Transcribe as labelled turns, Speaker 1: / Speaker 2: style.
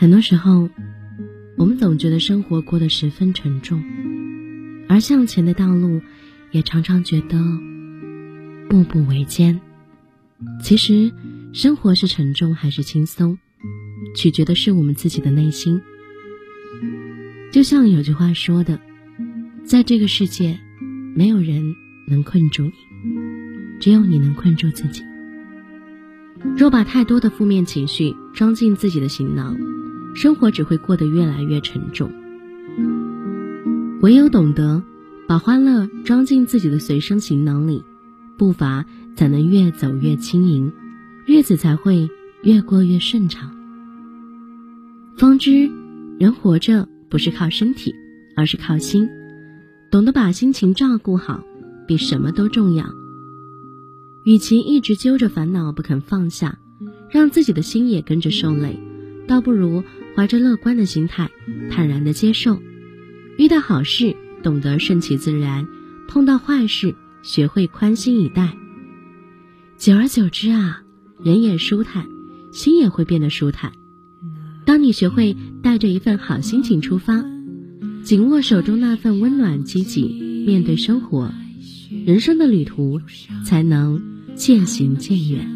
Speaker 1: 很多时候，我们总觉得生活过得十分沉重，而向前的道路也常常觉得步步维艰。其实，生活是沉重还是轻松，取决的是我们自己的内心。就像有句话说的，在这个世界，没有人能困住你，只有你能困住自己。若把太多的负面情绪装进自己的行囊，生活只会过得越来越沉重。唯有懂得把欢乐装进自己的随身行囊里，步伐才能越走越轻盈，日子才会越过越顺畅。方知，人活着不是靠身体，而是靠心。懂得把心情照顾好，比什么都重要。与其一直揪着烦恼不肯放下，让自己的心也跟着受累，倒不如。怀着乐观的心态，坦然的接受，遇到好事懂得顺其自然，碰到坏事学会宽心以待。久而久之啊，人也舒坦，心也会变得舒坦。当你学会带着一份好心情出发，紧握手中那份温暖积极，面对生活，人生的旅途才能渐行渐远。